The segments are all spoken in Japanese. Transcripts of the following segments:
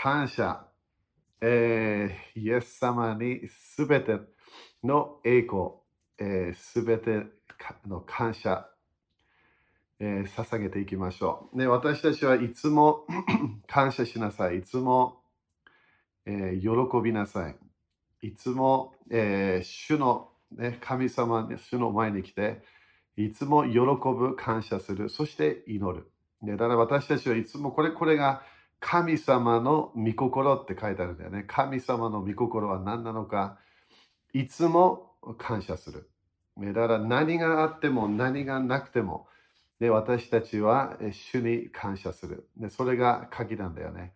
感謝。えー、イエス様にすべての栄光、す、え、べ、ての感謝、えー、捧げていきましょう。ね、私たちはいつも 感謝しなさい。いつも、えー、喜びなさい。いつも、えー、主の、ね、神様、主の前に来て、いつも喜ぶ、感謝する、そして祈る。ね、だから私たちはいつもこれ、これが神様の御心って書いてあるんだよね。神様の御心は何なのか、いつも感謝する。だから何があっても何がなくても、で私たちは主に感謝する。でそれが鍵なんだよね。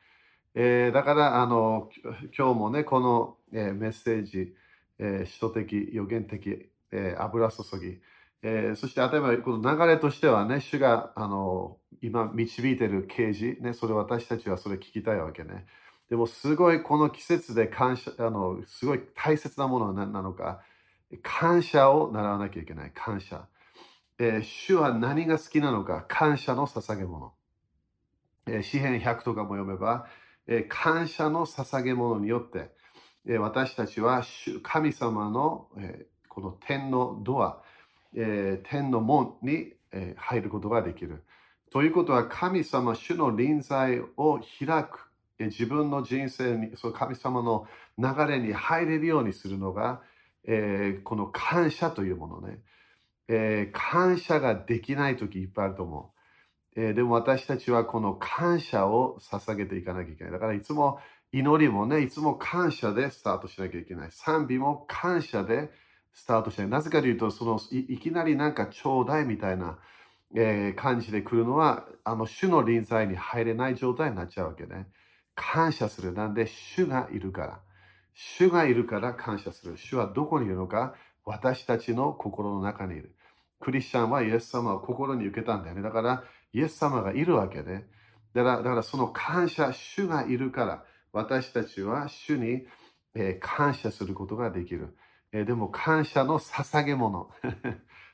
えー、だからあの今日もね、この、えー、メッセージ、えー、的、予言的、えー、油注ぎ、えー、そして例えばこの流れとしてはね、主があの今導いている啓示、ね、それ私たちはそれ聞きたいわけね。でもすごいこの季節で感謝、あのすごい大切なものはなのか、感謝を習わなきゃいけない。感謝。えー、主は何が好きなのか、感謝の捧げ物。えー、詩篇100とかも読めば、えー、感謝の捧げ物によって、えー、私たちは神様の、えー、この天のドア、えー、天の門に、えー、入ることができる。ということは神様、主の臨在を開く。自分の人生に、その神様の流れに入れるようにするのが、えー、この感謝というものね。えー、感謝ができない時いっぱいあると思う。えー、でも私たちはこの感謝を捧げていかなきゃいけない。だからいつも祈りもね、いつも感謝でスタートしなきゃいけない。賛美も感謝でスタートして、なぜかというと、そのいきなりなんかちょうだいみたいな、えー、感じで来るのは、あの主の臨在に入れない状態になっちゃうわけね。感謝する。なんで、主がいるから。主がいるから感謝する。主はどこにいるのか私たちの心の中にいる。クリスチャンはイエス様を心に受けたんだよね。だから、イエス様がいるわけで、だから、だからその感謝、主がいるから、私たちは主に、えー、感謝することができる。えー、でも感謝の捧げ物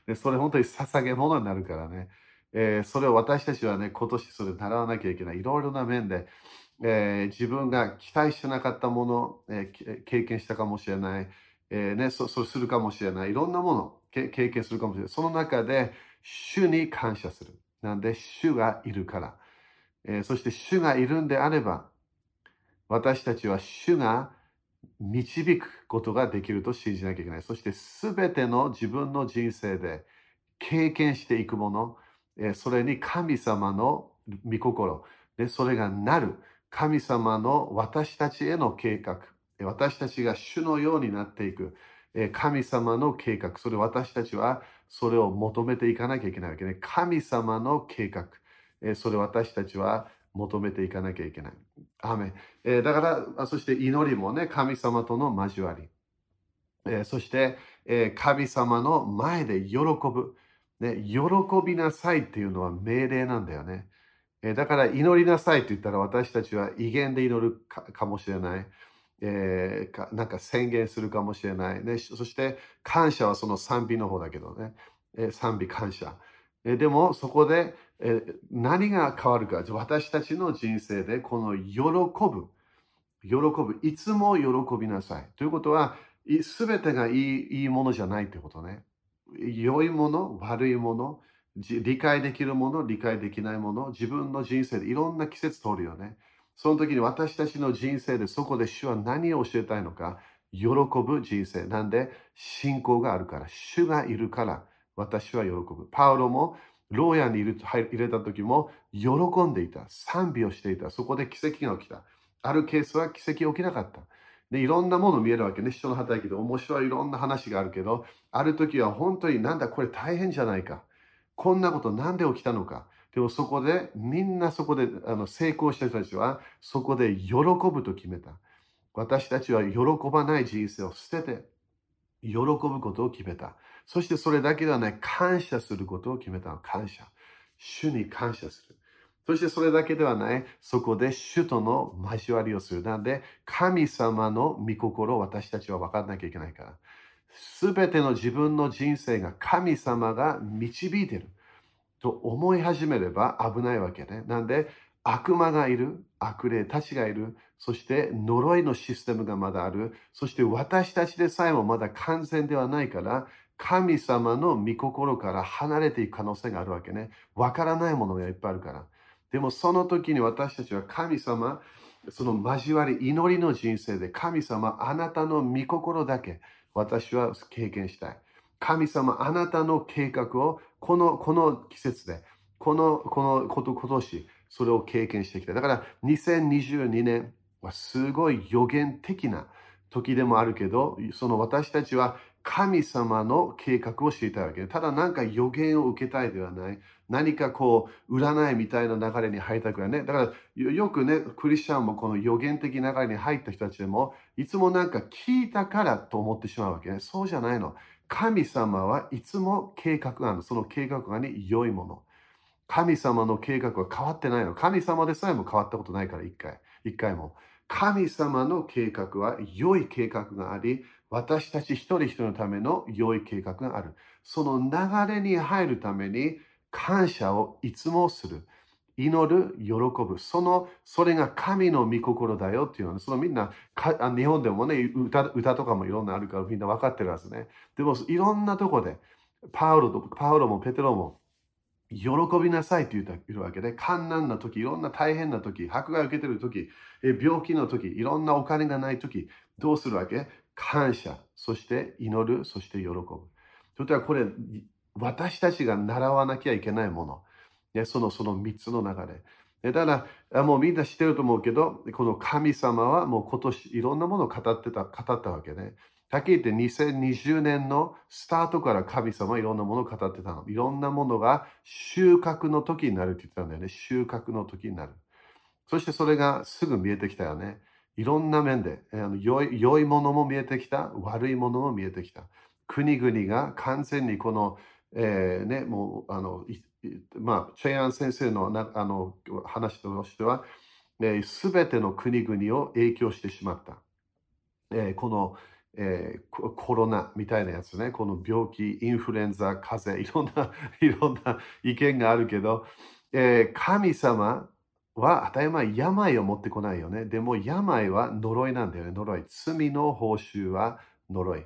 で。それ本当に捧げ物になるからね。えー、それを私たちはね、今年それ習わなきゃいけない。いろいろな面で、え自分が期待してなかったもの、え経験したかもしれない。えね、そそうするかもしれない。いろんなもの経験するかもしれない。その中で、主に感謝する。なんで、主がいるから。えそして主がいるんであれば、私たちは主が導くことができると信じなきゃいけない。そして全ての自分の人生で経験していくもの、それに神様の御心、でそれがなる神様の私たちへの計画、私たちが主のようになっていく神様の計画、それ私たちはそれを求めていかなきゃいけないわけね。神様の計画、それ私たちは求めていかなきゃいけない。アメえー、だから、そして祈りもね、神様との交わり。えー、そして、えー、神様の前で喜ぶ、ね。喜びなさいっていうのは命令なんだよね。えだから祈りなさいって言ったら私たちは威厳で祈るかもしれない。えー、なんか宣言するかもしれない、ね。そして感謝はその賛美の方だけどね。えー、賛美感謝。えー、でもそこでえ何が変わるか私たちの人生でこの喜ぶ。喜ぶ。いつも喜びなさい。ということは全てがいいいいものじゃないってことね。良いもの悪いもの理解できるもの理解できないもの自分の人生でいろんな季節通るよね。その時に私たちの人生でそこで主は何を教えたいのか喜ぶ人生。なんで信仰があるから主がいるから私は喜ぶ。パウロも牢屋に入れた時も喜んでいた。賛美をしていた。そこで奇跡が起きた。あるケースは奇跡起きなかった。でいろんなもの見えるわけね。人の働きで面白いいろんな話があるけど、ある時は本当になんだこれ大変じゃないか。こんなことなんで起きたのか。でもそこで、みんなそこであの成功した人たちは、そこで喜ぶと決めた。私たちは喜ばない人生を捨てて、喜ぶことを決めた。そしてそれだけではない、感謝することを決めたの。感謝。主に感謝する。そしてそれだけではない、そこで主との交わりをする。なので、神様の御心を私たちは分からなきゃいけないから。すべての自分の人生が神様が導いてると思い始めれば危ないわけね。なんで、悪魔がいる、悪霊たちがいる、そして呪いのシステムがまだある、そして私たちでさえもまだ完全ではないから、神様の御心から離れていく可能性があるわけね。わからないものがいっぱいあるから。でもその時に私たちは神様、その交わり、祈りの人生で神様、あなたの御心だけ私は経験したい。神様、あなたの計画をこのこの季節で、このこのこと今年、それを経験してきた。だから2022年はすごい予言的な時でもあるけど、その私たちは神様の計画を知りたわけで、ただなんか予言を受けたいではない。何かこう、占いみたいな流れに入りたくないね。だからよくね、クリスチャンもこの予言的流れに入った人たちでも、いつもなんか聞いたからと思ってしまうわけね。そうじゃないの。神様はいつも計画があるその計画がね、良いもの。神様の計画は変わってないの。神様でさえも変わったことないから、一回。一回も。神様の計画は良い計画があり、私たち一人一人のための良い計画がある。その流れに入るために感謝をいつもする。祈る、喜ぶ。その、それが神の御心だよっていうのは、そのみんな、日本でもね歌、歌とかもいろんなあるからみんな分かってるはずね。でも、いろんなとこで、パウロと、パウロもペテロも、喜びなさいって言ってるわけで、困難な時、いろんな大変な時、迫害を受けてる時、病気の時、いろんなお金がない時、どうするわけ？感謝、そして祈る、そして喜ぶ。それはこれ、私たちが習わなきゃいけないもの。ね、そのその3つの流れ。だから、もうみんな知ってると思うけど、この神様はもう今年いろんなものを語ってた、語ったわけね。はっきり言って2020年のスタートから神様はいろんなものを語ってたの。いろんなものが収穫の時になるって言ってたんだよね。収穫の時になる。そしてそれがすぐ見えてきたよね。いろんな面で良い良いものも見えてきた、悪いものも見えてきた。国々が完全にこの、えー、ね、もう、あの、まあ、チェアン先生のなあの話としては、す、べ、ての国々を影響してしまった。えー、この、えー、コロナみたいなやつね、この病気、インフルエンザ、風邪、いろんな、いろんな意見があるけど、えー、神様は当たり前病を持ってこないよね。でも病は呪いなんだよね。呪い。罪の報酬は呪い。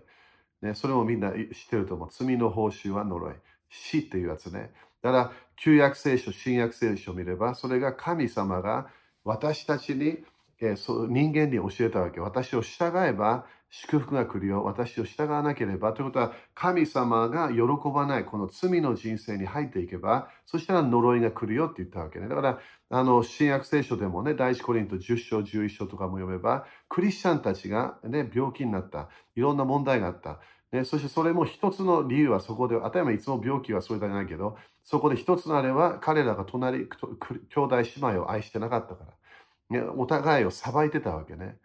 ね、それもみんな知ってると思う。罪の報酬は呪い。死っていうやつね。だから、旧約聖書、新約聖書を見れば、それが神様が私たちに、えー、そ人間に教えたわけ。私を従えば祝福が来るよ。私を従わなければ。ということは、神様が喜ばない、この罪の人生に入っていけば、そしたら呪いが来るよって言ったわけね。だから、あの、新約聖書でもね、第一コリント10章、11章とかも読めば、クリスチャンたちがね、病気になった。いろんな問題があった。ね、そしてそれも一つの理由はそこで、当たり前いつも病気はそれじゃないけど、そこで一つのあれは彼らが隣、兄弟姉妹を愛してなかったから。ね、お互いを裁いてたわけね。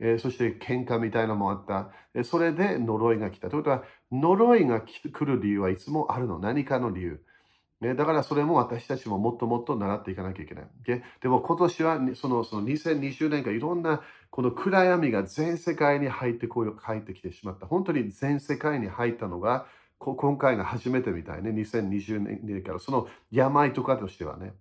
えー、そして喧嘩みたいなのもあった。えそれで呪いが来た。ということは、呪いが来る理由はいつもあるの？何かの理由。ね、だからそれも私たちももっともっと習っていかなきゃいけない。ででも今年はそのその2020年間いろんなこの暗闇が全世界に入ってこよ入ってきてしまった。本当に全世界に入ったのが今回が初めてみたいね。2020年からその病とかとしてはね。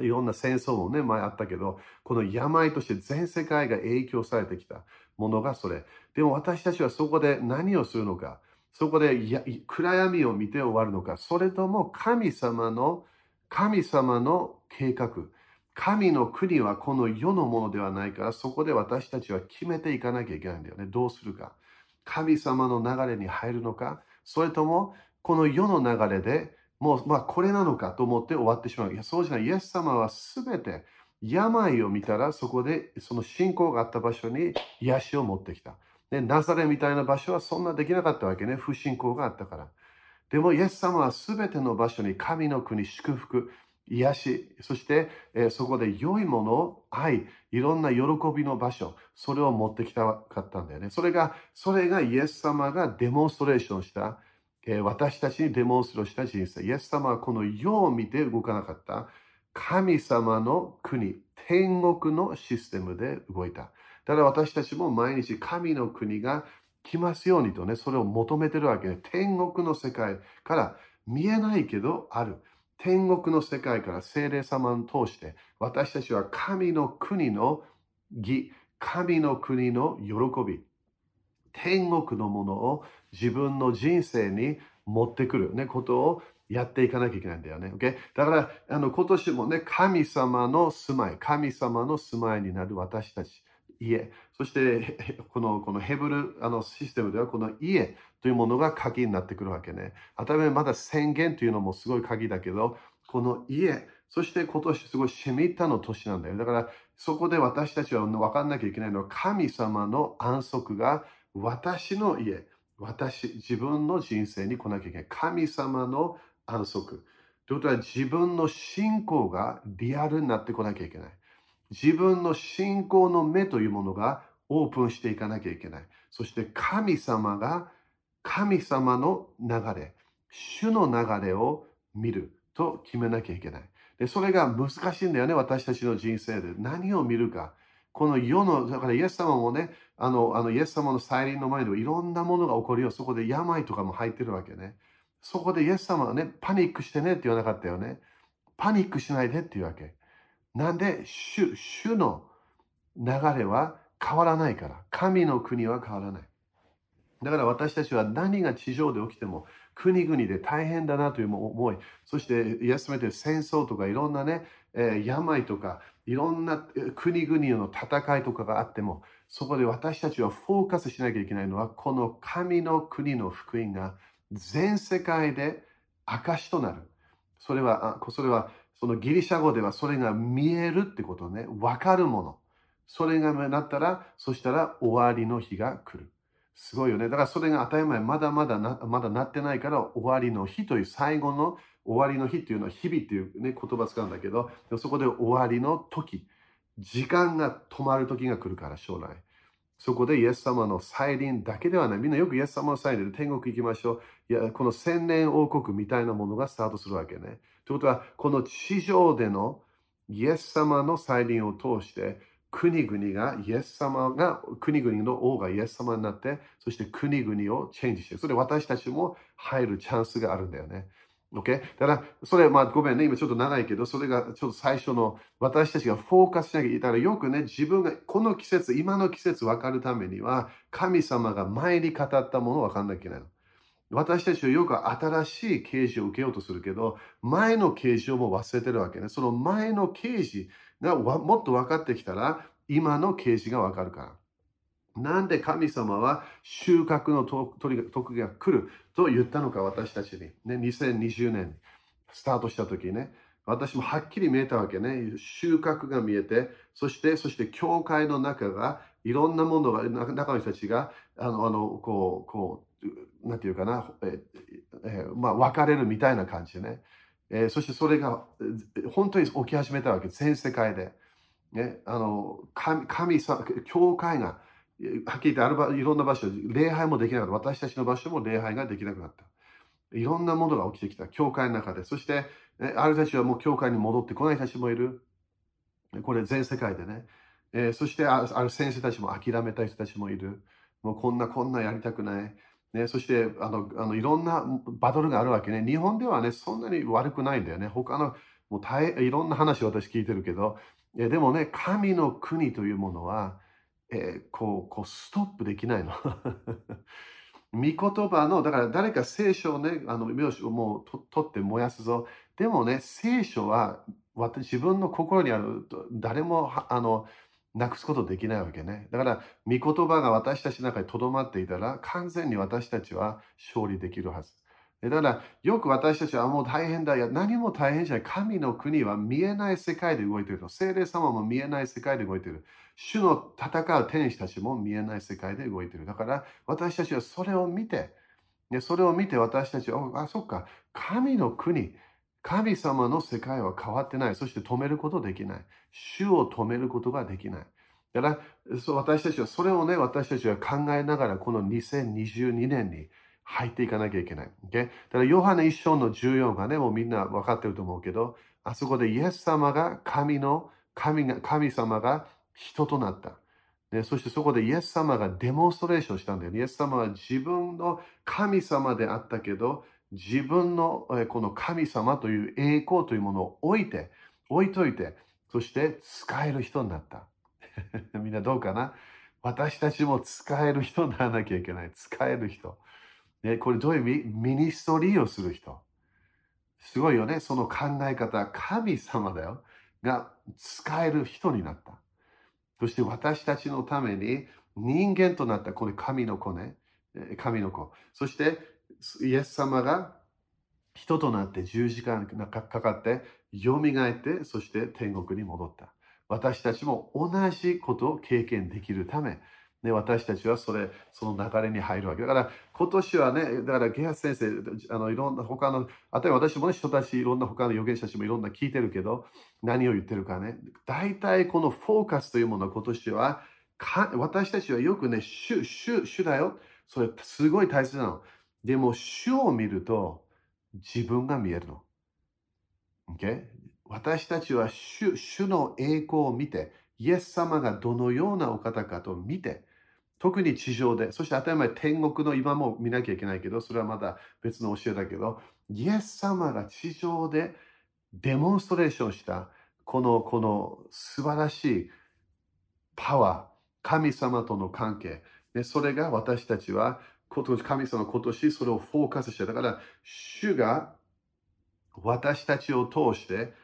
いろんな戦争もね、前あったけど、この病として全世界が影響されてきたものがそれ。でも私たちはそこで何をするのか。そこで暗闇を見て終わるのか。それとも神様の、神様の計画。神の国はこの世のものではないから、そこで私たちは決めていかなきゃいけないんだよね。どうするか。神様の流れに入るのか、それともこの世の流れでもう、まあ、これなのかと思って終わってしまう。いや、そうじゃない。イエス様はすべて病を見たら、そこでその信仰があった場所に癒しを持ってきた。で、ナザレみたいな場所はそんなできなかったわけね。不信仰があったから。でも、イエス様はすべての場所に神の国、祝福、癒し、そして、えー、そこで良いものを愛、いろんな喜びの場所、それを持ってきたかったんだよね。それが、それがイエス様がデモンストレーションした私たちにデモンストレーションした人生。イエス様はこの世を見て動かなかった。神様の国、天国のシステムで動いた。ただ私たちも毎日神の国が来ますようにとね、それを求めてるわけで、天国の世界から見えないけどある。天国の世界から聖霊様を通して私たちは神の国の義、神の国の喜び、天国のものを自分の人生に持ってくる、ね、ことをやっていかなきゃいけないんだよね。Okay? だからあの今年もね、神様の住まい、神様の住まいになる私たち、家、そして このこのヘブルあのシステムではこの家というものが鍵になってくるわけね。当たりまだ宣言というのもすごい鍵だけど、この家、そして今年すごいシェミッタの年なんだよ。だからそこで私たちは分かんなきゃいけないのは神様の安息が私の家、私、自分の人生に来なきゃいけない。神様の安息。ということは自分の信仰がリアルになってこなきゃいけない。自分の信仰の目というものがオープンしていかなきゃいけない。そして神様が神様の流れ、主の流れを見ると決めなきゃいけない。でそれが難しいんだよね、私たちの人生で。何を見るか。この世の、だからイエス様もね、あの、あのイエス様の再臨の前ではいろんなものが起こるよ。そこで病とかも入ってるわけね。そこでイエス様はね、パニックしてねって言わなかったよね。パニックしないでっていうわけ。なんで、主、主の流れは変わらないから。神の国は変わらない。だから私たちは何が地上で起きても国々で大変だなという思い、そして休めて戦争とかいろんなね、え、病とかいろんな国々の戦いとかがあっても、そこで私たちはフォーカスしなきゃいけないのは、この神の国の福音が全世界で証となる。それは、それは、そのギリシャ語ではそれが見えるってことね。わかるもの。それがなったら、そしたら終わりの日が来る。すごいよね。だからそれが当たり前、まだまだなまだなってないから終わりの日という最後の終わりの日っていうのは日々っていう、ね、言葉使うんだけど、そこで終わりの時、時間が止まる時が来るから将来。そこでイエス様の再臨だけではない。みんなよくイエス様の再臨で天国行きましょう。いや、この千年王国みたいなものがスタートするわけね。ということは、この地上でのイエス様の再臨を通して、国々がイエス様が、国々の王がイエス様になって、そして国々をチェンジして、それ私たちも入るチャンスがあるんだよね。OK? だから、それ、まあ、ごめんね、今ちょっと長いけど、それがちょっと最初の、私たちがフォーカスしなきゃいけない。からよくね、自分が、この季節、今の季節分かるためには、神様が前に語ったものを分かんなきゃいけないの。私たちはよく新しい啓示を受けようとするけど、前の啓示をもう忘れてるわけね。その前の啓示がもっと分かってきたら、今の啓示が分かるから。なんで神様は収穫の時が来ると言ったのか、私たちに。ね、2020年スタートした時ね、私もはっきり見えたわけね。収穫が見えて、そして、そして、教会の中が、いろんなものが、中の人たちが、あの、あのこう、こう、なんていうかな、ええまあ、分かれるみたいな感じね。えー、そしてそれが、本当に起き始めたわけ。全世界で。ね、あの、神、神様、教会が、はっきり言ってあるいろんな場所、礼拝もできなかった。私たちの場所も礼拝ができなくなった。いろんなものが起きてきた。教会の中で。そして、ある人たちはもう教会に戻ってこない人たちもいる。これ全世界でね。えー、そしてある先生たちも諦めた人たちもいる。もうこんなこんなやりたくない。ね、そしてあのあのいろんなバトルがあるわけね。日本ではね、そんなに悪くないんだよね。他のもう大いろんな話を私聞いてるけど、えでもね、神の国というものは、えー、こう、こうストップできないの。御言葉の、だから誰か聖書をね、あの、名詞をもう取って燃やすぞ。でもね、聖書は自分の心にある誰もあのなくすことできないわけね。だから、御言葉が私たちの中に留まっていたら、完全に私たちは勝利できるはず。だから、よく私たちはもう大変だ。いや、何も大変じゃない。神の国は見えない世界で動いている聖霊様も見えない世界で動いている。主の戦う天使たちも見えない世界で動いている。だから、私たちはそれを見て、ね、それを見て私たちは、あ、そっか、神の国、神様の世界は変わってない。そして止めることできない。主を止めることができない。だから、そう私たちはそれをね、私たちは考えながら、この2022年に、入っていかなきゃいけない。Okay? だからヨハネ一章の14がね、もうみんな分かってると思うけど、あそこでイエス様が神の、神が神様が人となった。ね、そしてそこでイエス様がデモンストレーションしたんだよ、ね。イエス様は自分の神様であったけど、自分のこの神様という栄光というものを置いて、置いといて、そして使える人になった。みんなどうかな？私たちも使える人にならなきゃいけない。使える人。ね、これどういう意味？ミニストリーをする人。すごいよね。その考え方、神様だよ。が使える人になった。そして私たちのために人間となったこれ神の子ね。神の子。そしてイエス様が人となって十時間かかって蘇ってそして天国に戻った。私たちも同じことを経験できるため、ね、私たちはそれ、その流れに入るわけ。だから今年はね、だからゲハ先生、あのいろんな他の、あとは私もね、人たち、いろんな他の預言者たちもいろんな聞いてるけど、何を言ってるかね。大体このフォーカスというものは今年は、か私たちはよくね、主、主、主だよ。それすごい大切なの。でも、主を見ると自分が見えるの。Okay? 私たちは主主の栄光を見て、イエス様がどのようなお方かと見て、特に地上で、そして当たり前天国の今も見なきゃいけないけど、それはまた別の教えだけど、イエス様が地上でデモンストレーションした、この、この素晴らしいパワー、神様との関係、でそれが私たちは、神様今年それをフォーカスして、だから、主が私たちを通して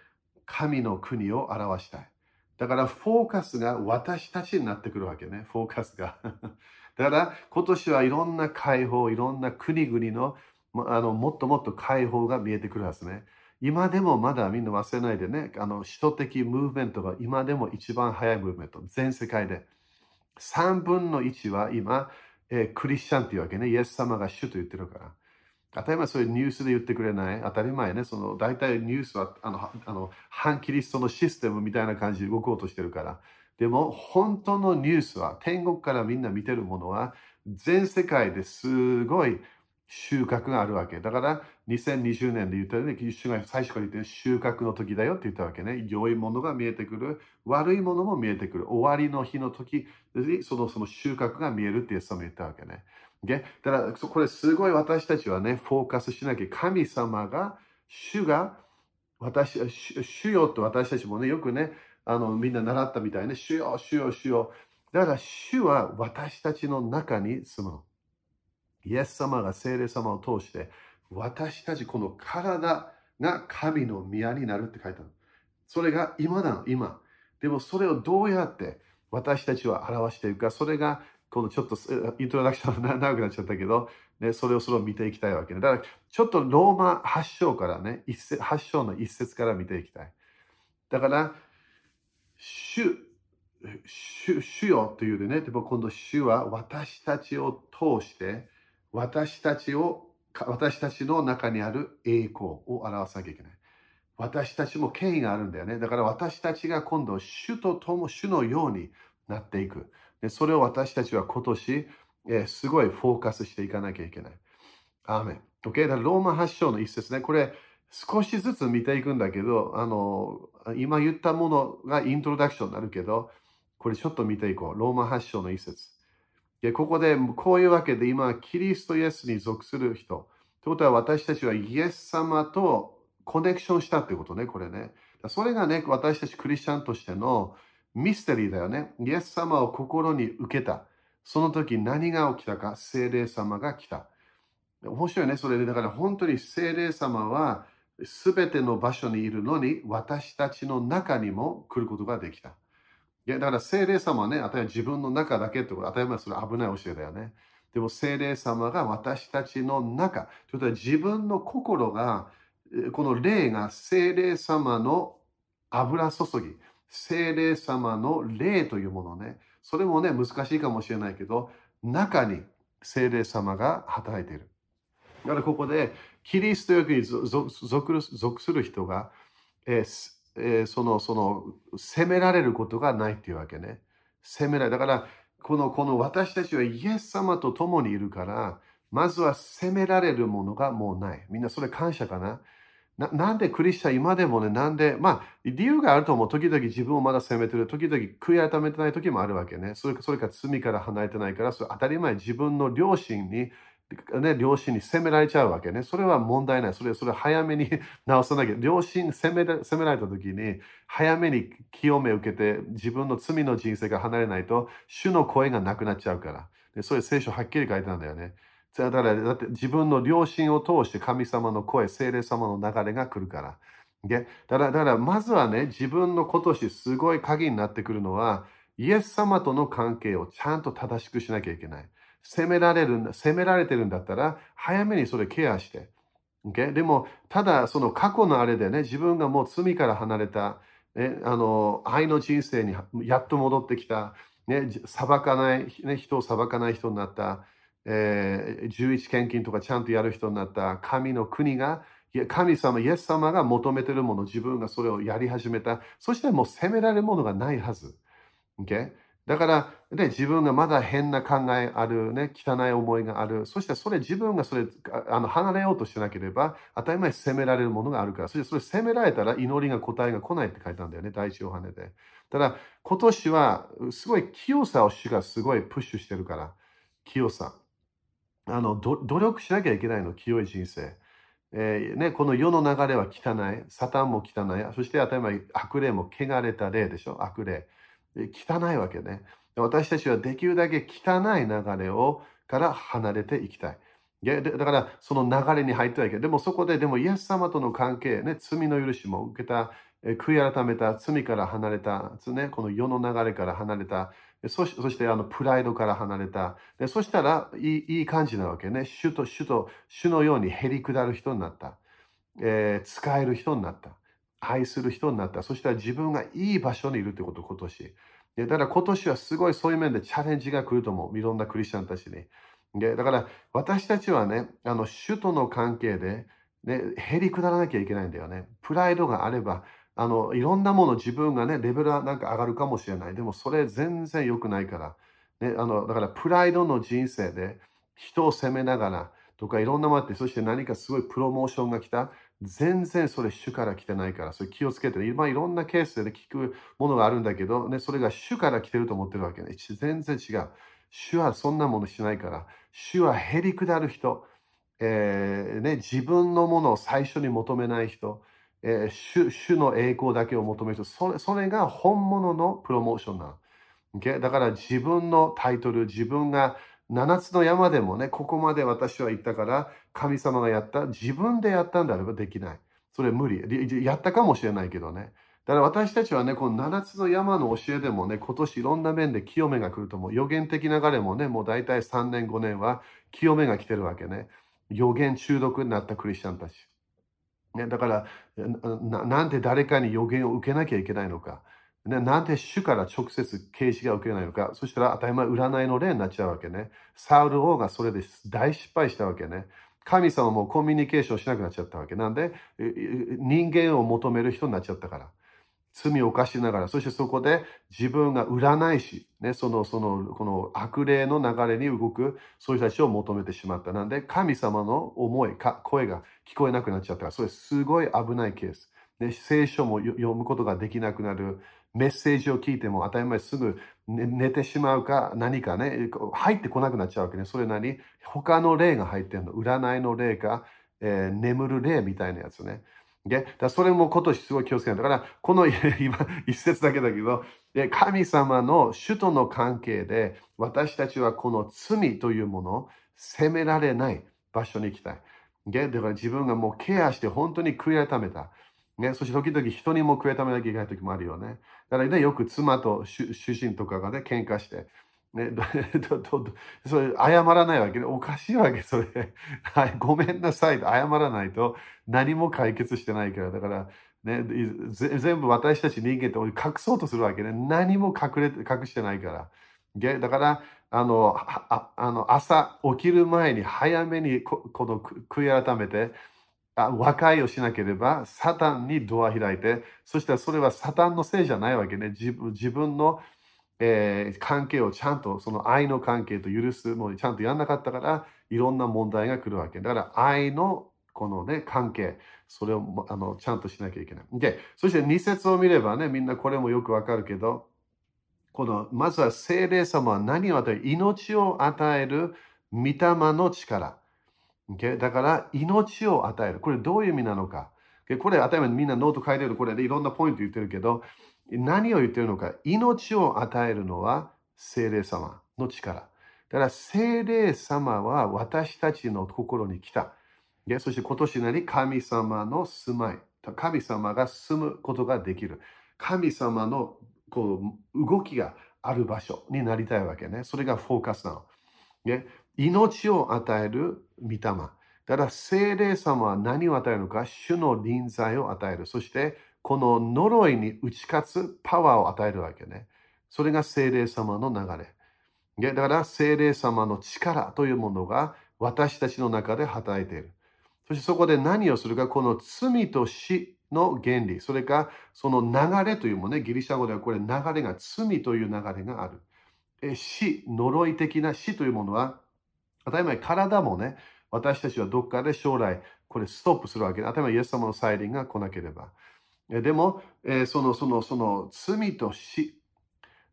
神の国を表したい。だからフォーカスが私たちになってくるわけね、フォーカスが。だから今年はいろんな解放、いろんな国々のあのもっともっと解放が見えてくるはずね。今でもまだみんな忘れないでね、あの首都的ムーブメントが今でも一番早いムーブメント、全世界で。3分の1は今、えー、クリスチャンっていうわけね、イエス様が主と言ってるから。当たり前そういうニュースで言ってくれない？当たり前ね。その大体ニュースはあのあの反キリストのシステムみたいな感じで動こうとしてるから。でも本当のニュースは天国からみんな見てるものは全世界ですごい収穫があるわけ。だから2020年で言ったように、主が最初から言ってる収穫の時だよって言ったわけね。良いものが見えてくる。悪いものも見えてくる。終わりの日の時そのその収穫が見えるってイエス様言ったわけね。だからこれすごい私たちはね、フォーカスしなきゃ。神様が、主が、私、主よと私たちもね、よくね、あのみんな習ったみたいね、主よ、主よ、主よ。だから主は私たちの中に住む。イエス様が聖霊様を通して、私たちこの体が神の宮になるって書いてある。それが今なの、今。でもそれをどうやって私たちは表していくか、それがこのちょっとイントロダクション長くなっちゃったけど、ね、それをそれを見ていきたいわけね。だからちょっとローマ発祥からね、発祥の一節から見ていきたい。だから、主、主主よというね、でも今度主は私たちを通して、私たちを、私たちの中にある栄光を表さなきゃいけない。私たちも権威があるんだよね。だから私たちが今度主と共、主のようになっていく。でそれを私たちは今年、えー、すごいフォーカスしていかなきゃいけない。アーメン。OK? だローマ発祥の一節ね。これ少しずつ見ていくんだけど、あの、今言ったものがイントロダクションになるけど、これちょっと見ていこう。ローマ発祥の一節。でここでこういうわけで今、キリストイエスに属する人。ということは私たちはイエス様とコネクションしたってことね、これね。それがね、私たちクリスチャンとしてのミステリーだよね。イエス様を心に受けた。その時何が起きたか、精霊様が来た。面白いね、それで。だから本当に精霊様は全ての場所にいるのに、私たちの中にも来ることができた。いやだから精霊様はね、あたり自分の中だけってこと、当たり前それ危ない教えだよね。でも精霊様が私たちの中、ということは自分の心が、この霊が精霊様の油注ぎ、精霊様の霊というものね、それもね、難しいかもしれないけど、中に精霊様が働いている。だからここで、キリストよに属する人が、えーえー、その、その、責められることがないっていうわけね。責められだから、この、この私たちはイエス様と共にいるから、まずは責められるものがもうない。みんなそれ感謝かな？ななんでクリスチャン今でもね、なんで、まあ、理由があると思う。時々自分をまだ責めてる。時々悔い改めてない時もあるわけね。それそれか罪から離れてないから、それ当たり前自分の両親にね、両親に責められちゃうわけね。それは問題ない。それ、それ早めに 直さなきゃ。両親責め責められた時に、早めに清めを受けて、自分の罪の人生が離れないと、主の声がなくなっちゃうから。でそういう聖書はっきり書いてたんだよね。だから、だって自分の良心を通して神様の声、精霊様の流れが来るから。だから、だからまずはね、自分の今年すごい鍵になってくるのは、イエス様との関係をちゃんと正しくしなきゃいけない。責められる、責められてるんだったら、早めにそれケアして。Okay? でも、ただ、その過去のあれでね、自分がもう罪から離れた、ね、あの愛の人生にやっと戻ってきた、ね、裁かない、ね、人を裁かない人になった、えー、11献金とかちゃんとやる人になった神の国が、神様、イエス様が求めてるもの、自分がそれをやり始めた。そしてもう責められるものがないはず。Okay? だから、ね、自分がまだ変な考えある、ね、汚い思いがある。そしてそれ自分がそれあの離れようとしなければ、当たり前責められるものがあるから。そしてそれ責められたら祈りが答えが来ないって書いたんだよね、第一ヨハネで。ただ、今年はすごい清さを主がすごいプッシュしてるから。清さ。あの努力しなきゃいけないの、清い人生。えーね、この世の流れは汚い。サタンも汚い。そして当たり前悪霊も汚れた霊でしょ、悪霊。汚いわけね。私たちはできるだけ汚い流れをから離れていきたい。だからその流れに入ってはいけない。でもそこででもイエス様との関係、ね、罪の許しも受けた、悔い改めた、罪から離れた、ね、この世の流れから離れた、そしそしてあのプライドから離れた。でそしたらいいいい感じなわけね。主と主と主のようにへり下る人になった。えー、使える人になった。愛する人になった。そしたら自分がいい場所にいるってこと、今年。だから今年はすごいそういう面でチャレンジが来ると思う。いろんなクリスチャンたちに。でだから私たちはね、あの主との関係で、ね、減り下らなきゃいけないんだよね。プライドがあれば、あのいろんなもの自分がね、レベルはなんか上がるかもしれない。でもそれ全然良くないから。ね、あのだからプライドの人生で人を責めながらとかいろんなものあって、そして何かすごいプロモーションが来た。全然それ主から来てないから、それ気をつけて、今いろんなケースで聞くものがあるんだけど、ね、それが主から来てると思ってるわけね。全然違う。主はそんなものしないから、主はへりくだる人、えー、ね、自分のものを最初に求めない人、えー、主主の栄光だけを求める人それ、それが本物のプロモーションなの。Okay? だから自分のタイトル、自分が7つの山でもね、ここまで私は言ったから、神様がやった、自分でやったんであればできない。それ無理。やったかもしれないけどね。だから私たちはね、この7つの山の教えでもね、今年いろんな面で清めが来ると思う。予言的流れもね、もう大体3年、5年は清めが来てるわけね。予言中毒になったクリスチャンたち。ね、だからな、なんで誰かに予言を受けなきゃいけないのか。ね、なんで主から直接啓示が受けないのか。そしたら当たり前占いの例になっちゃうわけね。サウル王がそれで大失敗したわけね。神様もコミュニケーションしなくなっちゃったわけ。なんで？人間を求める人になっちゃったから。罪を犯しながら、そしてそこで自分が占い師、ね、その、その、この悪霊の流れに動く、そういう人たちを求めてしまった。なんで、神様の思い、声が聞こえなくなっちゃったら、それすごい危ないケース。ね、聖書も読むことができなくなる。メッセージを聞いても当たり前すぐ寝てしまうか何かね、入ってこなくなっちゃうわけね。それなり他の霊が入ってるの。占いの霊か、えー、眠る霊みたいなやつね。でだそれも今年すごい気をつけない。だから、この 今、一節だけだけど、で神様の主との関係で、私たちはこの罪というものを責められない場所に行きたい。でだから自分がもうケアして本当に悔い改めた。ね、そして時々人にも悔い改めなきゃいけない時もあるよね。だからね、よく妻と主人とかがね、喧嘩して、ね、それ謝らないわけで、おかしいわけ、それ。はい、ごめんなさい謝らないと何も解決してないから。だから、ね、全部私たち人間って隠そうとするわけね。何も隠れ隠してないから。だから、あのああの朝起きる前に早めにここの悔い改めて、和解をしなければ、サタンにドア開いて、そしたらそれはサタンのせいじゃないわけね。自分自分の、えー、関係をちゃんと、その愛の関係と許すのにちゃんとやんなかったから、いろんな問題が来るわけ。だから愛のこのね、関係、それをあのちゃんとしなきゃいけない。で、そして2節を見ればね、みんなこれもよくわかるけど、このまずは聖霊様は何を与える？命を与える御霊の力。Okay? だから命を与える。これどういう意味なのか。これ当たりみんなノート書いてる。これでいろんなポイント言ってるけど、何を言ってるのか。命を与えるのは精霊様の力。だから精霊様は私たちの心に来た。そして今年なり神様の住まい。神様が住むことができる。神様のこう動きがある場所になりたいわけね。それがフォーカスなの。ね、命を与える御霊。だから精霊様は何を与えるのか、主の臨在を与える。そしてこの呪いに打ち勝つパワーを与えるわけね。それが精霊様の流れ。だから精霊様の力というものが私たちの中で働いている。そしてそこで何をするか、この罪と死の原理、それかその流れというものね、ギリシャ語ではこれ流れが、罪という流れがある。死、呪い的な死というものは、当たり前、体もね、私たちはどっかで将来、これストップするわけで、当たり前、イエス様の再臨が来なければ。でも、その、その、その、罪と死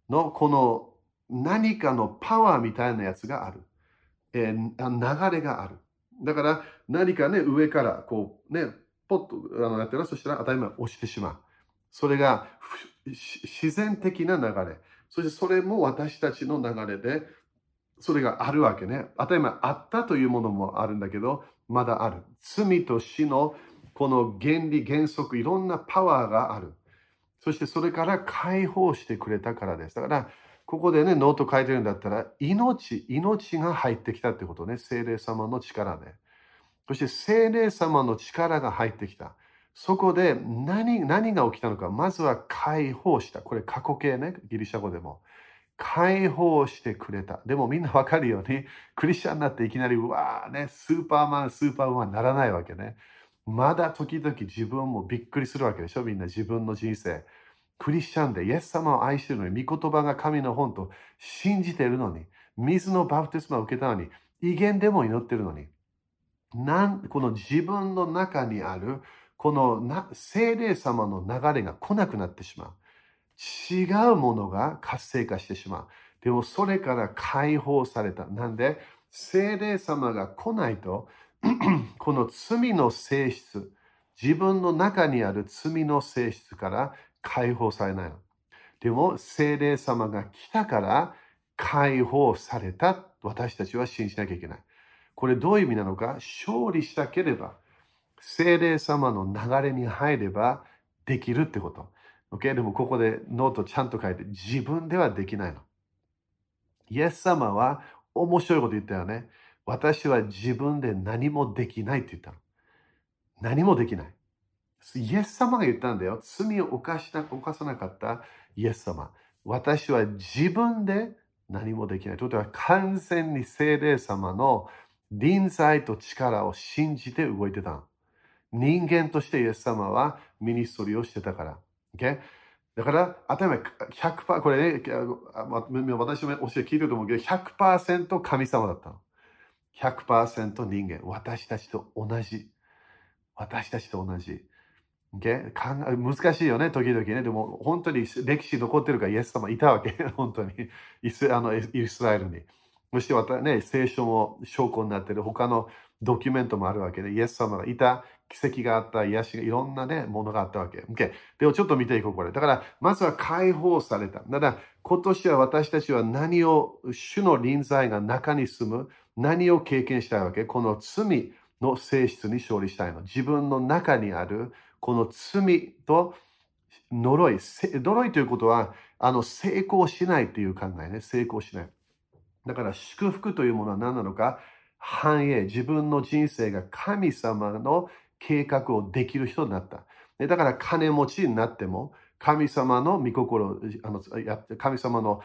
のこの何かのパワーみたいなやつがある。えー、流れがある。だから何かね、上からこうね、ポッとあのやってるそしたら当たり前落ちてしまう。それが自然的な流れ。そしてそれも私たちの流れで、それがあるわけね。当たり前あったというものもあるんだけど、まだある。罪と死のこの原理、原則、いろんなパワーがある。そしてそれから解放してくれたからです。だから、ここでね、ノート書いてるんだったら、命、命が入ってきたってことね。精霊様の力で。そして精霊様の力が入ってきた。そこで何何が起きたのか。まずは解放した。これ過去形ね。ギリシャ語でも。解放してくれた。でもみんなわかるように、クリスチャンになっていきなり、うわーね、スーパーマン、スーパーウーマンならないわけね。まだ時々自分もびっくりするわけでしょみんな自分の人生。クリスチャンでイエス様を愛してるのに、御言葉が神の本と信じてるのに、水のバプテスマを受けたのに、威厳でも祈ってるのに、なんこの自分の中にあるこのな精霊様の流れが来なくなってしまう。違うものが活性化してしまう。でもそれから解放された。なんで、精霊様が来ないと、この罪の性質、自分の中にある罪の性質から解放されないの。でも、精霊様が来たから解放された。私たちは信じなきゃいけない。これどういう意味なのか？勝利したければ、精霊様の流れに入ればできるってこと。OK? でもここでノートちゃんと書いて、自分ではできないの。イエス様は面白いこと言ったよね。私は自分で何もできないって言ったの。何もできない。イエス様が言ったんだよ。罪を犯した犯さなかったイエス様。私は自分で何もできない。ということは完全に精霊様の臨在と力を信じて動いてたの。人間としてイエス様はミニストリーをしてたから。Okay? だから、当たり前、100%、これね、私も教え聞いてると思うけど、100%神様だったの。100%人間。私たちと同じ。私たちと同じ。Okay? 難しいよね、時々ね。でも、本当に歴史残ってるから、イエス様いたわけ。本当に。イスあのイスラエルに。そしてまたね、聖書も証拠になってる他のドキュメントもあるわけで、イエス様がいた、奇跡があった、癒しが、いろんなね、ものがあったわけ。OK、でもちょっと見ていこう、これ。だから、まずは解放された。だから、今年は私たちは何を、主の臨在が中に住む、何を経験したいわけ？この罪の性質に勝利したいの。自分の中にある、この罪と呪い。呪いということは、あの、成功しないという考えね。成功しない。だから祝福というものは何なのか？繁栄、自分の人生が神様の計画をできる人になった。だから金持ちになっても、神様の御心あの神様の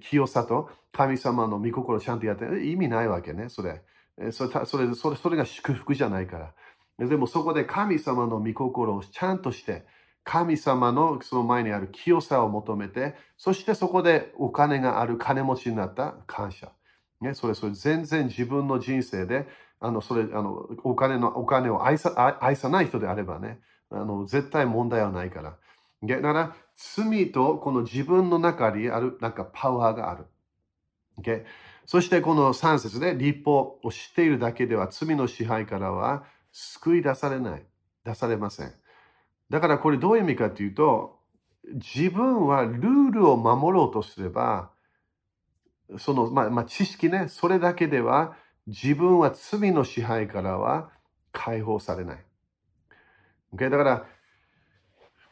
清さと神様の御心をちゃんとやって意味ないわけね、それ。それそれそれそれが祝福じゃないから。でもそこで神様の御心をちゃんとして、神様のその前にある清さを求めて、そしてそこでお金がある金持ちになった感謝。ね、それ、それ全然自分の人生で、あの、それ、あの、お金の、お金を愛さ愛さない人であればね、あの、絶対問題はないから。だから、罪とこの自分の中にある、なんかパワーがある。Okay? そしてこの3節で立法を知っているだけでは罪の支配からは救い出されない。出されません。だからこれどういう意味かというと、自分はルールを守ろうとすれば、その、まあ、まあ、知識ね、それだけでは自分は罪の支配からは解放されない。Okay? だから、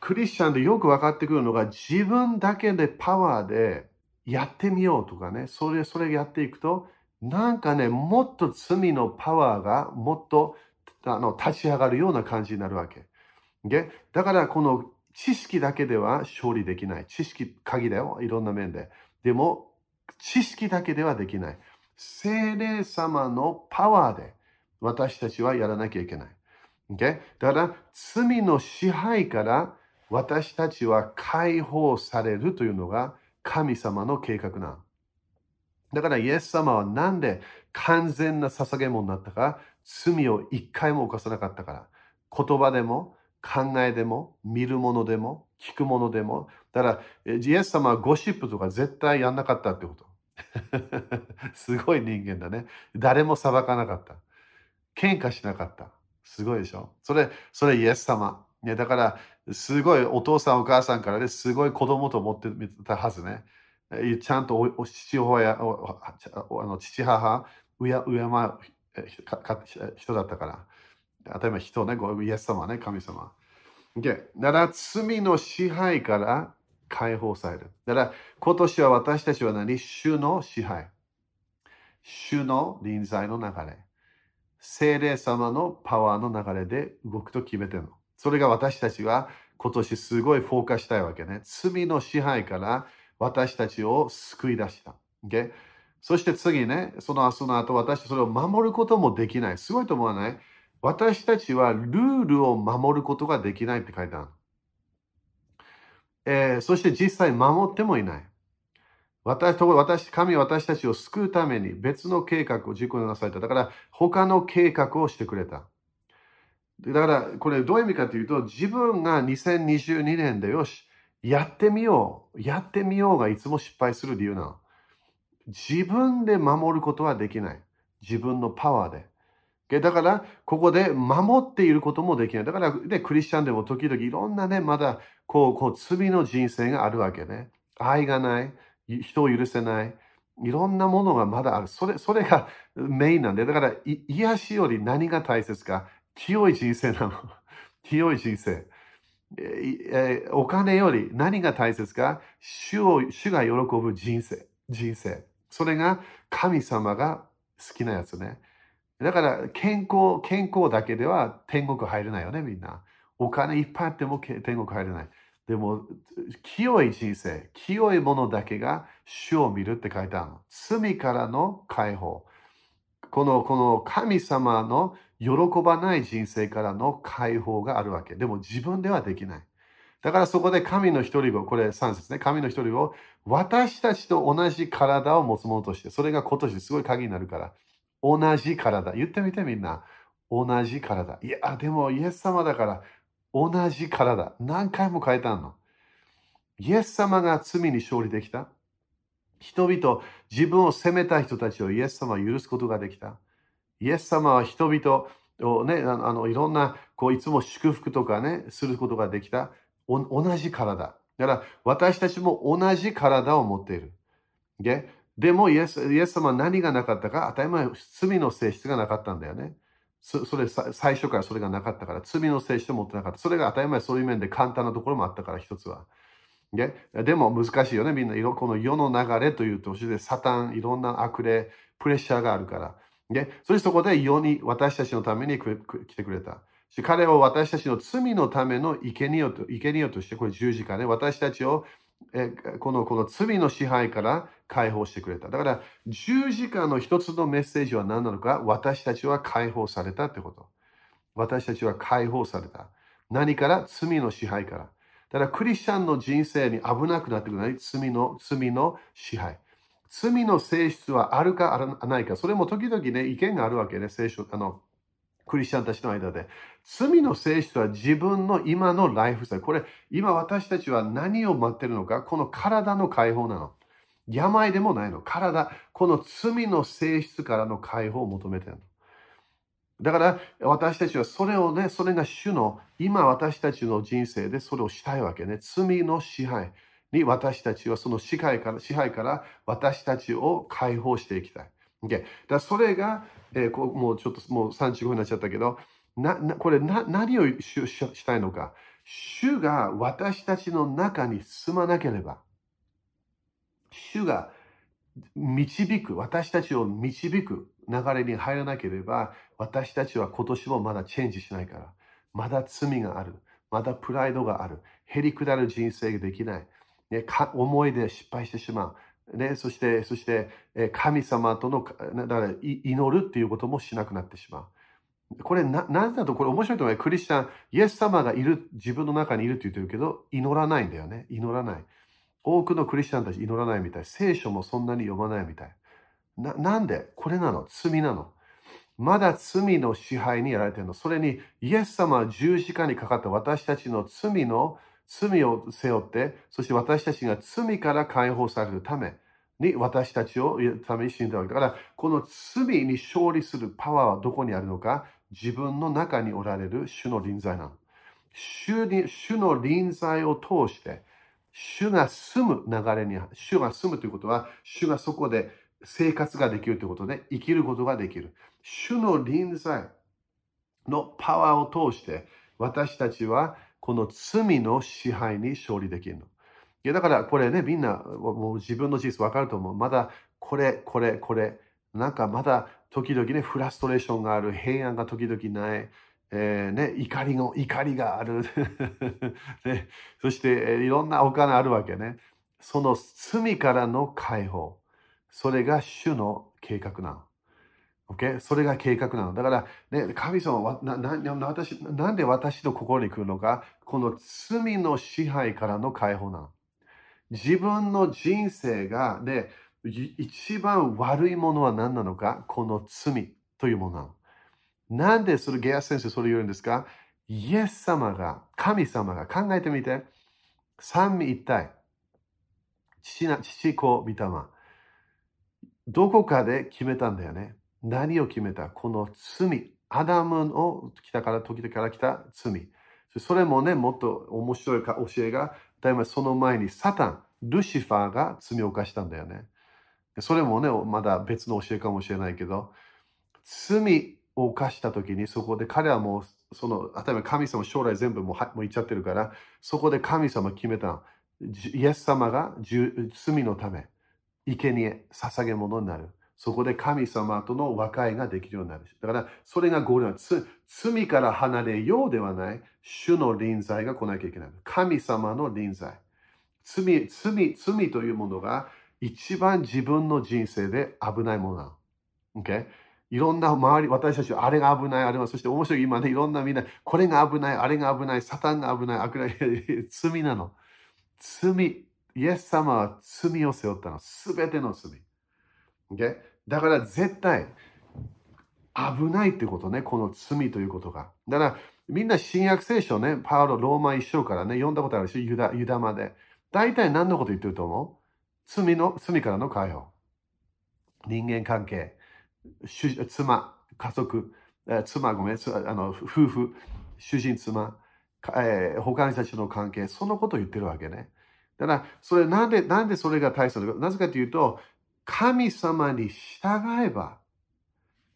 クリスチャンでよく分かってくるのが、自分だけでパワーでやってみようとかね、それ、それやっていくと、なんかね、もっと罪のパワーがもっとあの立ち上がるような感じになるわけ。Okay? だからこの知識だけでは勝利できない。知識鍵だよ。いろんな面で。でも、知識だけではできない。精霊様のパワーで私たちはやらなきゃいけない。Okay? だから罪の支配から私たちは解放されるというのが神様の計画な。だからイエス様はなんで完全な捧げ物になったか罪を一回も犯さなかったから。言葉でも考えでも見るものでも聞くものでも。だから、イエス様はゴシップとか絶対やんなかったってこと。すごい人間だね。誰も裁かなかった。喧嘩しなかった。すごいでしょ？それ、それイエス様。ね、だから、すごいお父さんお母さんからね、すごい子供と思ってたはずね。ちゃんとお父親、あの父母、敬う人だったから。当たり前人ね、イエス様ね、神様。で、だから罪の支配から解放される。だから今年は私たちは何？主の支配。主の臨在の流れ。精霊様のパワーの流れで動くと決めてるの。それが私たちは今年すごいフォーカスしたいわけね。罪の支配から私たちを救い出した。Okay? そして次ね、そのその後私それを守ることもできない。すごいと思わない？私たちはルールを守ることができないって書いてある。えー、そして実際守ってもいない。私、私、神は私たちを救うために別の計画を自己なされた。だから他の計画をしてくれた。だからこれどういう意味かというと自分が2022年でよし、やってみよう。やってみようがいつも失敗する理由なの。自分で守ることはできない。自分のパワーで。だから、ここで守っていることもできない。だから、で、クリスチャンでも時々いろんなね、まだ、こう、こう、罪の人生があるわけね。愛がない、人を許せない、いろんなものがまだある。それ、それがメインなんで、だから、癒しより何が大切か、清い人生なの。清い人生。えお金より何が大切か、主を、主が喜ぶ人生。人生。それが神様が好きなやつね。だから健康、健康だけでは天国入れないよね、みんな。お金いっぱいあっても天国入れない。でも、清い人生、清いものだけが主を見るって書いてあるの。罪からの解放。この、この神様の喜ばない人生からの解放があるわけ。でも自分ではできない。だからそこで神の一人を、これ3節ね、神の一人を私たちと同じ体を持つものとして、それが今年すごい鍵になるから、同じ体。言ってみてみんな。同じ体。いや、でもイエス様だから同じ体。何回も書いてあるの。イエス様が罪に勝利できた。人々、自分を責めた人たちをイエス様は許すことができた。イエス様は人々をね、あのいろんなこういつも祝福とかね、することができた。同じ体。だから私たちも同じ体を持っている。でもイエスイエス様は何がなかったか当たり前罪の性質がなかったんだよね。それ最初からそれがなかったから罪の性質を持ってなかった。それが当たり前そういう面で簡単なところもあったから一つは。ででも難しいよね。みんなこの世の流れというと、でサタン、いろんな悪霊、プレッシャーがあるから。でそしてそこで世に私たちのために来てくれた。彼を私たちの罪のための生贄と生贄として、これ十字架ね、私たちをえこのこの罪の支配から解放してくれた。だから十字架の一つのメッセージは何なのか私たちは解放されたってこと。私たちは解放された。何から？罪の支配から。だからクリスチャンの人生に危なくなってくるない罪の罪の支配。罪の性質はあるかあらないか。それも時々ね、意見があるわけね。聖書、あの、クリスチャンたちの間で。罪の性質は自分の今のライフスタイル。これ、今私たちは何を待ってるのか、この体の解放なの。病でもないの。体、この罪の性質からの解放を求めてるの。だから私たちはそれをね、それが主の今私たちの人生でそれをしたいわけね。罪の支配に私たちはその支配から支配から私たちを解放していきたい。Okay、だそれが、えー、こうもうちょっともう35分になっちゃったけど、ななこれな何をししたいのか。主が私たちの中に住まなければ、主が導く、私たちを導く流れに入らなければ、私たちは今年もまだチェンジしないから。まだ罪がある。まだプライドがある。へりくだる人生ができない。ね、か思いで失敗してしまう。ね、そして、そして、神様との、だから祈るっていうこともしなくなってしまう。これな、なぜだと、これ面白いと思う。クリスチャン、イエス様がいる、自分の中にいるって言ってるけど、祈らないんだよね。祈らない。多くのクリスチャンたち祈らないみたい。聖書もそんなに読まないみたい。な、なんで？これなの？罪なの？まだ罪の支配にやられてるの？それに、イエス様は十字架にかかった私たちの罪の、罪を背負って、そして私たちが罪から解放されるために、私たちをために死んだわけだから、この罪に勝利するパワーはどこにあるのか、自分の中におられる主の臨在なの。主に主の臨在を通して、主が住む流れに、主が住むということは、主がそこで生活ができるということで、生きることができる。主の臨在のパワーを通して、私たちはこの罪の支配に勝利できるの。いやだからこれね、みんなもう自分の人生わかると思う。まだこれ、これ、これ。なんかまだ時々ね、フラストレーションがある。平安が時々ない。えー、ね、怒りの、怒りがある。ね、そして、いろんなお金あるわけね。その罪からの解放。それが主の計画なの。Okay? それが計画なの。だから、ね、神様はなな私なんで私の心に来るのか、この罪の支配からの解放なの。自分の人生が、ね、一番悪いものは何なのか、この罪というものなの。なんでそれ、ゲア先生それ言うんですか？イエス様が、神様が考えてみて、三位一体。父、父子、御霊。どこかで決めたんだよね。何を決めたこの罪。アダムの北から時々から来た罪。それもね、もっと面白い教えが、だいぶその前にサタン、ルシファーが罪を犯したんだよね。それもね、まだ別の教えかもしれないけど、罪を犯した時にそこで彼はもう、その、例えば神様将来全部もうもう言っちゃってるから、そこで神様決めたイエス様が罪のため、生贄捧げ物になる。そこで神様との和解ができるようになる。だから、それがゴールな罪から離れようではない、主の臨在が来なきゃいけない。神様の臨在。罪、罪、罪というものが一番自分の人生で危ないものなの。Okay? いろんな周り、私たちはあれが危ない、あれは、そして面白い今ね、いろんなみんな、これが危ない、あれが危ない、サタンが危ない、悪ない、罪なの。罪、イエス様は罪を背負ったの。すべての罪。Okay? だから絶対危ないってことね、この罪ということが。だからみんな新約聖書ね、パウロ、ローマ一章からね、読んだことあるし、ユダユダまで。大体何のこと言ってると思う？罪の、罪からの解放。人間関係、妻、家族、妻、ごめん、あの夫婦、主人、妻、えー、他の人たちの関係、そのことを言ってるわけね。だから、それなんで、なんでそれが大切なのか。なぜかというと、神様に従えば、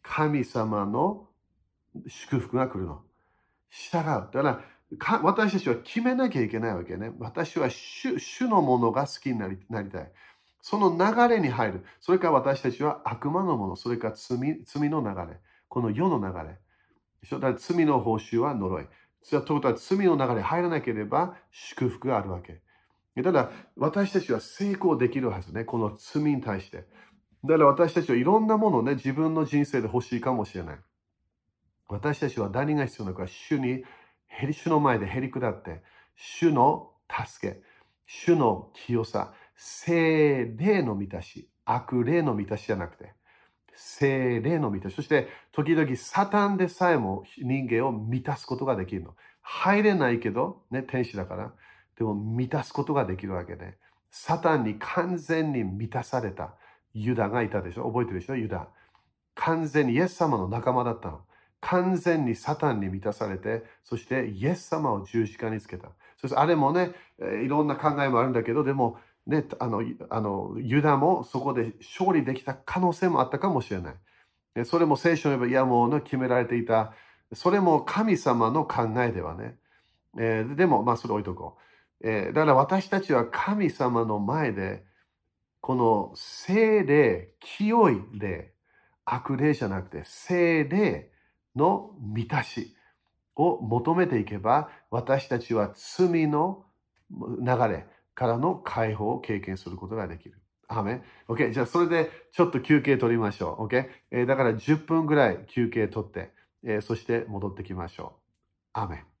神様の祝福が来るの。従う。だから、私たちは決めなきゃいけないわけね。私は主のものが好きになりなりたい。その流れに入る。それから私たちは悪魔のもの。それから罪罪の流れ。この世の流れ。だから罪の報酬は呪い。ということは罪の流れに入らなければ祝福があるわけ。ただ、私たちは成功できるはずね。この罪に対して。だから私たちはいろんなものをね、自分の人生で欲しいかもしれない。私たちは何が必要なのか、主に、主の前でへり下って、主の助け、主の清さ、精霊の満たし、悪霊の満たしじゃなくて、精霊の満たし。そして、時々サタンでさえも人間を満たすことができるの。入れないけど、ね、天使だから。でも満たすことができるわけで、サタンに完全に満たされたユダがいたでしょ？覚えてるでしょユダ。完全にイエス様の仲間だったの。完全にサタンに満たされて、そしてイエス様を十字架につけた。そしてあれもね、いろんな考えもあるんだけど、でも、ね、あの、あのユダもそこで勝利できた可能性もあったかもしれない。それも聖書に言えば、いやもう、ね、決められていた。それも神様の考えではね。えー、でも、まあ、それ置いとこう。えー、だから私たちは神様の前で、この精霊、清い霊、悪霊じゃなくて、精霊の満たしを求めていけば、私たちは罪の流れからの解放を経験することができる。アメ ?OK。じゃあ、それでちょっと休憩取りましょう。OK。えー、だから10分ぐらい休憩取って、えー、そして戻ってきましょう。アメン。